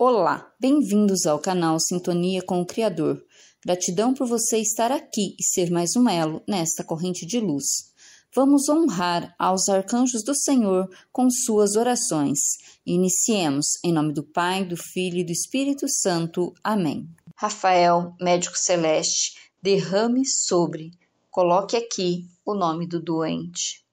Olá, bem-vindos ao canal Sintonia com o Criador. Gratidão por você estar aqui e ser mais um elo nesta corrente de luz. Vamos honrar aos arcanjos do Senhor com suas orações. Iniciemos em nome do Pai, do Filho e do Espírito Santo. Amém. Rafael, médico celeste, derrame sobre, coloque aqui o nome do doente.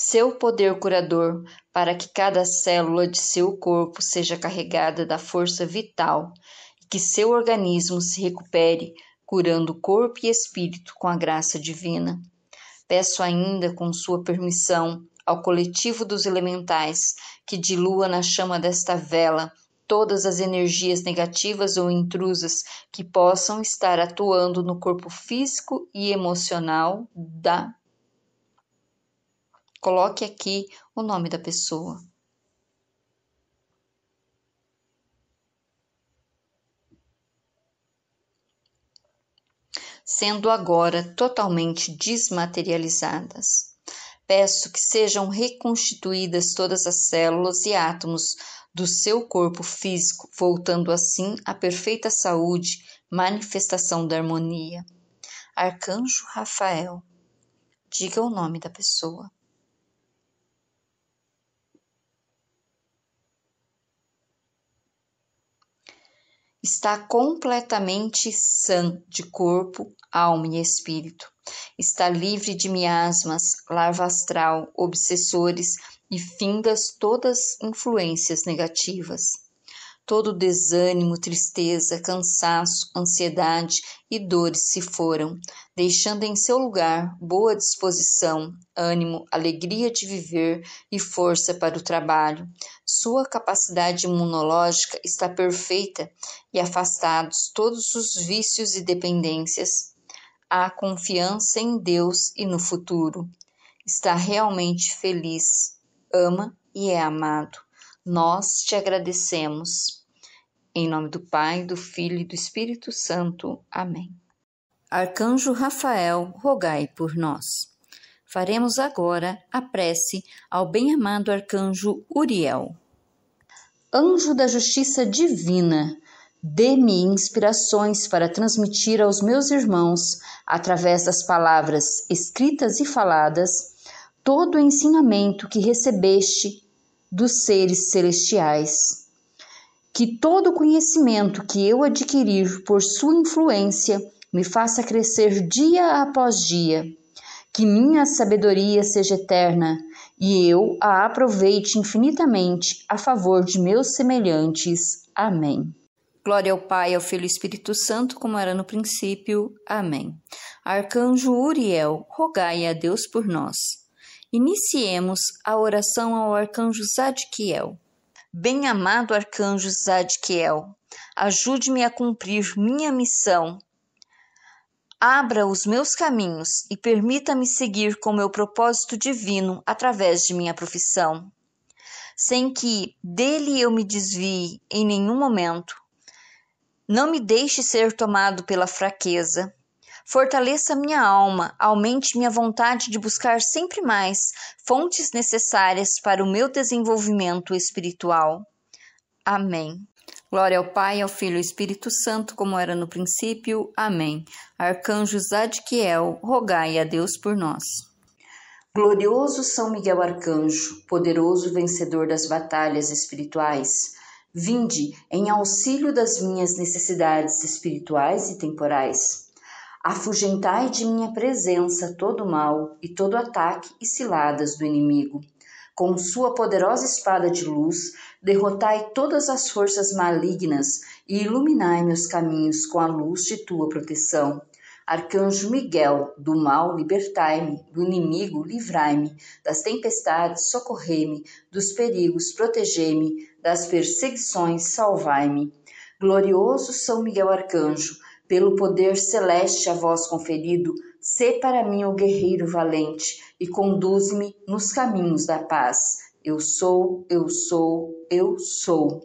Seu poder curador, para que cada célula de seu corpo seja carregada da força vital e que seu organismo se recupere, curando corpo e espírito com a graça divina. Peço ainda, com sua permissão, ao coletivo dos elementais que dilua na chama desta vela todas as energias negativas ou intrusas que possam estar atuando no corpo físico e emocional da Coloque aqui o nome da pessoa. Sendo agora totalmente desmaterializadas. Peço que sejam reconstituídas todas as células e átomos do seu corpo físico, voltando assim à perfeita saúde, manifestação da harmonia. Arcanjo Rafael, diga o nome da pessoa. Está completamente sã de corpo, alma e espírito. Está livre de miasmas, larva astral, obsessores e findas todas influências negativas todo desânimo, tristeza, cansaço, ansiedade e dores se foram, deixando em seu lugar boa disposição, ânimo, alegria de viver e força para o trabalho. Sua capacidade imunológica está perfeita e afastados todos os vícios e dependências. Há confiança em Deus e no futuro. Está realmente feliz, ama e é amado. Nós te agradecemos. Em nome do Pai, do Filho e do Espírito Santo. Amém. Arcanjo Rafael, rogai por nós. Faremos agora a prece ao bem-amado arcanjo Uriel. Anjo da justiça divina, dê-me inspirações para transmitir aos meus irmãos, através das palavras escritas e faladas, todo o ensinamento que recebeste dos seres celestiais que todo conhecimento que eu adquirir por sua influência me faça crescer dia após dia, que minha sabedoria seja eterna e eu a aproveite infinitamente a favor de meus semelhantes. Amém. Glória ao Pai, ao Filho e Espírito Santo, como era no princípio. Amém. Arcanjo Uriel, rogai a Deus por nós. Iniciemos a oração ao arcanjo Zadkiel. Bem-amado arcanjo Zadkiel, ajude-me a cumprir minha missão. Abra os meus caminhos e permita-me seguir com meu propósito divino através de minha profissão, sem que dele eu me desvie em nenhum momento. Não me deixe ser tomado pela fraqueza, Fortaleça minha alma, aumente minha vontade de buscar sempre mais fontes necessárias para o meu desenvolvimento espiritual. Amém. Glória ao Pai, ao Filho e ao Espírito Santo, como era no princípio. Amém. Arcanjo Zadkiel, rogai a Deus por nós. Glorioso São Miguel Arcanjo, poderoso vencedor das batalhas espirituais, vinde em auxílio das minhas necessidades espirituais e temporais Afugentai de minha presença todo mal e todo ataque e ciladas do inimigo. Com sua poderosa espada de luz, derrotai todas as forças malignas e iluminai meus caminhos com a luz de tua proteção. Arcanjo Miguel, do mal libertai-me, do inimigo livrai-me, das tempestades socorrei-me, dos perigos protegei-me, das perseguições salvai-me. Glorioso São Miguel Arcanjo, pelo poder celeste a vós conferido, sê para mim o guerreiro valente e conduze-me nos caminhos da paz. Eu sou, eu sou, eu sou.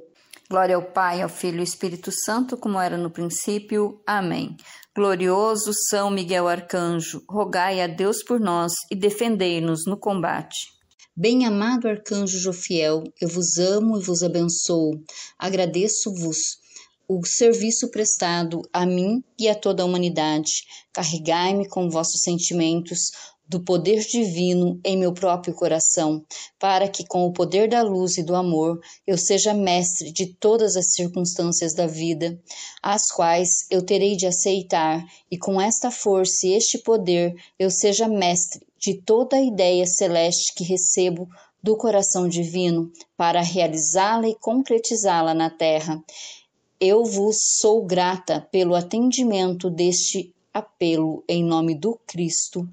Glória ao Pai, ao Filho e ao Espírito Santo, como era no princípio. Amém. Glorioso São Miguel Arcanjo, rogai a Deus por nós e defendei-nos no combate. Bem-amado arcanjo Jofiel, eu vos amo e vos abençoo. Agradeço-vos o serviço prestado a mim e a toda a humanidade. Carregai-me com vossos sentimentos do poder divino em meu próprio coração, para que, com o poder da luz e do amor, eu seja mestre de todas as circunstâncias da vida, as quais eu terei de aceitar, e com esta força e este poder eu seja mestre de toda a ideia celeste que recebo do coração divino, para realizá-la e concretizá-la na terra. Eu vos sou grata pelo atendimento deste apelo em nome do Cristo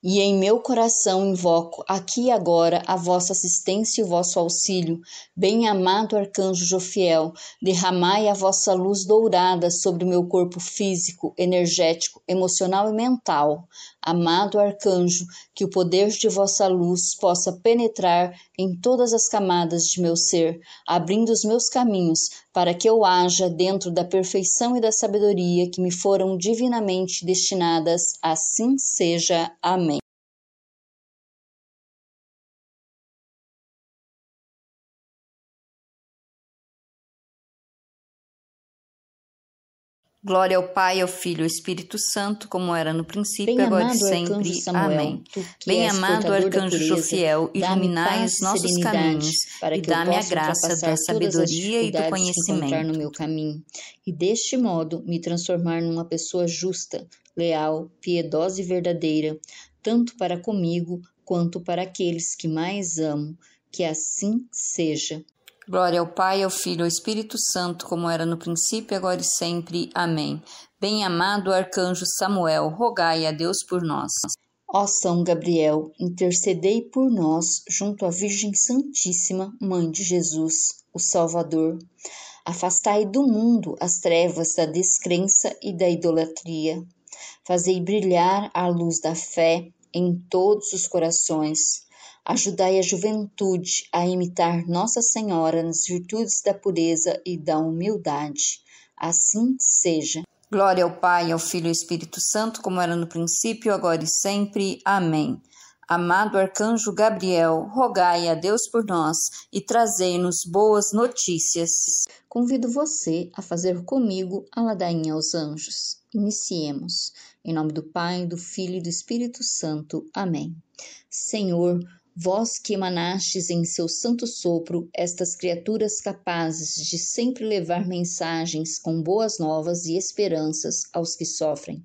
e em meu coração invoco aqui e agora a vossa assistência e o vosso auxílio. Bem-amado arcanjo Jofiel, derramai a vossa luz dourada sobre o meu corpo físico, energético, emocional e mental. Amado arcanjo, que o poder de vossa luz possa penetrar em todas as camadas de meu ser, abrindo os meus caminhos para que eu haja dentro da perfeição e da sabedoria que me foram divinamente destinadas. Assim seja. Amém. Glória ao Pai, ao Filho e ao Espírito Santo, como era no princípio, Bem agora e sempre. Samuel, Amém. Bem-amado arcanjo Jofiel, iluminai os nossos caminhos e dá-me a graça da sabedoria e do conhecimento. no meu caminho, e deste modo me transformar numa pessoa justa, leal, piedosa e verdadeira, tanto para comigo quanto para aqueles que mais amo. Que assim seja. Glória ao Pai, ao Filho e ao Espírito Santo, como era no princípio, agora e sempre. Amém. Bem-amado arcanjo Samuel, rogai a Deus por nós. Ó São Gabriel, intercedei por nós junto à Virgem Santíssima, Mãe de Jesus, o Salvador. Afastai do mundo as trevas da descrença e da idolatria. Fazei brilhar a luz da fé em todos os corações Ajudai a juventude a imitar Nossa Senhora nas virtudes da pureza e da humildade. Assim seja. Glória ao Pai, ao Filho e ao Espírito Santo, como era no princípio, agora e sempre. Amém. Amado arcanjo Gabriel, rogai a Deus por nós e trazei-nos boas notícias. Convido você a fazer comigo a ladainha aos anjos. Iniciemos. Em nome do Pai, do Filho e do Espírito Santo. Amém. Senhor, Vós que emanastes em seu santo sopro estas criaturas capazes de sempre levar mensagens com boas novas e esperanças aos que sofrem,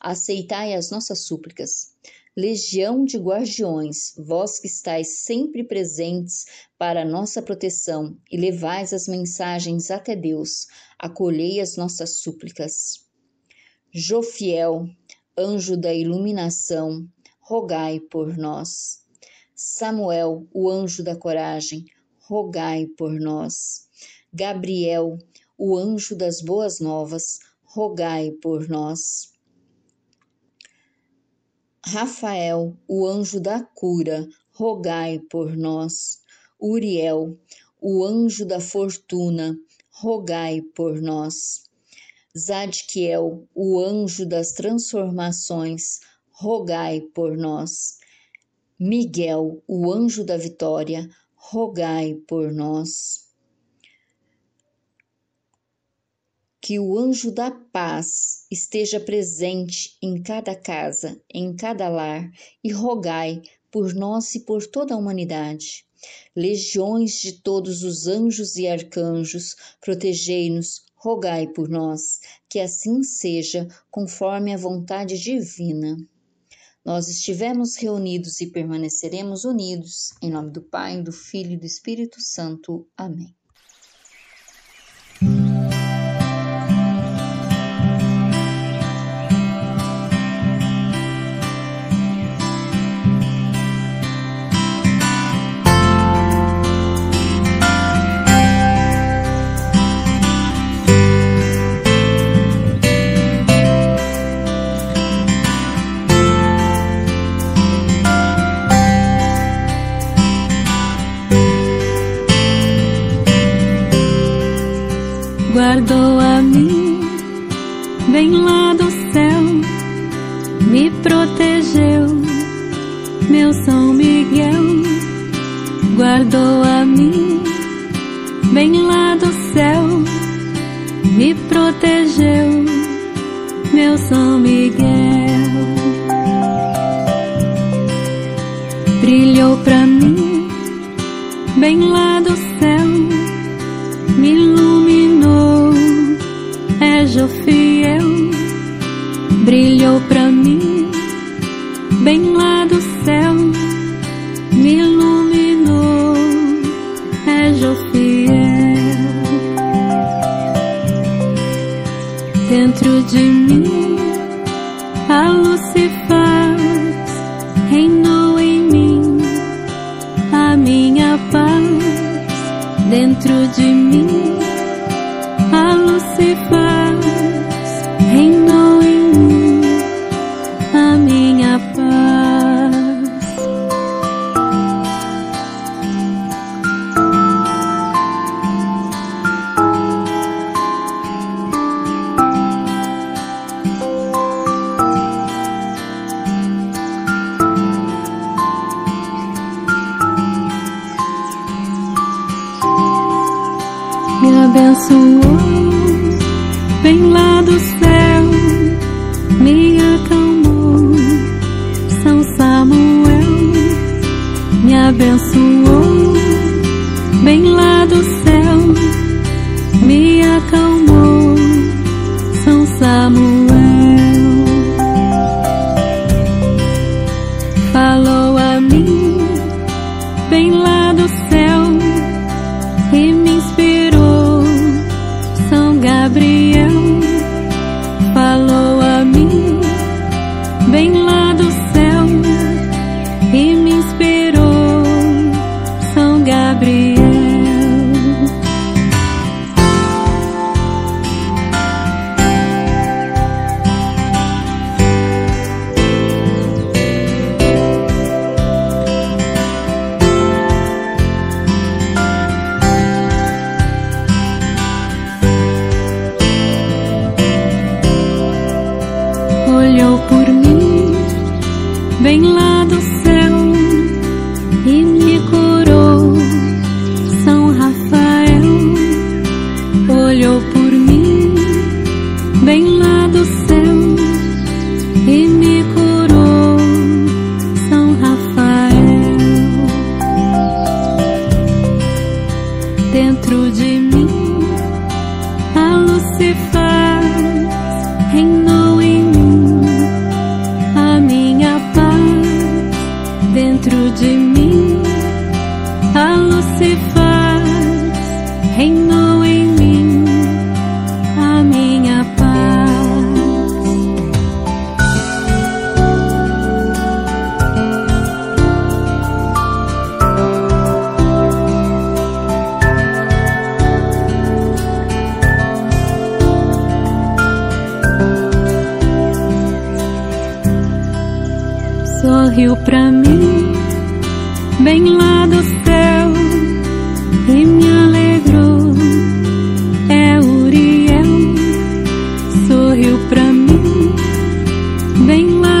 aceitai as nossas súplicas. Legião de guardiões, vós que estáis sempre presentes para nossa proteção e levais as mensagens até Deus, acolhei as nossas súplicas. Jofiel, anjo da iluminação, rogai por nós. Samuel, o anjo da coragem, rogai por nós. Gabriel, o anjo das boas novas, rogai por nós. Rafael, o anjo da cura, rogai por nós. Uriel, o anjo da fortuna, rogai por nós. Zadkiel, o anjo das transformações, rogai por nós. Miguel, o anjo da vitória, rogai por nós. Que o anjo da paz esteja presente em cada casa, em cada lar, e rogai por nós e por toda a humanidade. Legiões de todos os anjos e arcanjos, protegei-nos, rogai por nós, que assim seja, conforme a vontade divina. Nós estivemos reunidos e permaneceremos unidos, em nome do Pai, do Filho e do Espírito Santo. Amém. São Miguel guardou a mim, bem lá do céu, me protegeu, meu São Miguel. Brilhou pra mim, bem lá do céu, me iluminou, é fiel, brilhou pra abençoou, bem lá do céu, me acalmou, São Samuel. Falou a mim, bem lá do céu, e me inspirou, São Gabriel. sorriu pra mim, bem lá do céu, e me alegrou. É Uriel, sorriu pra mim, bem lá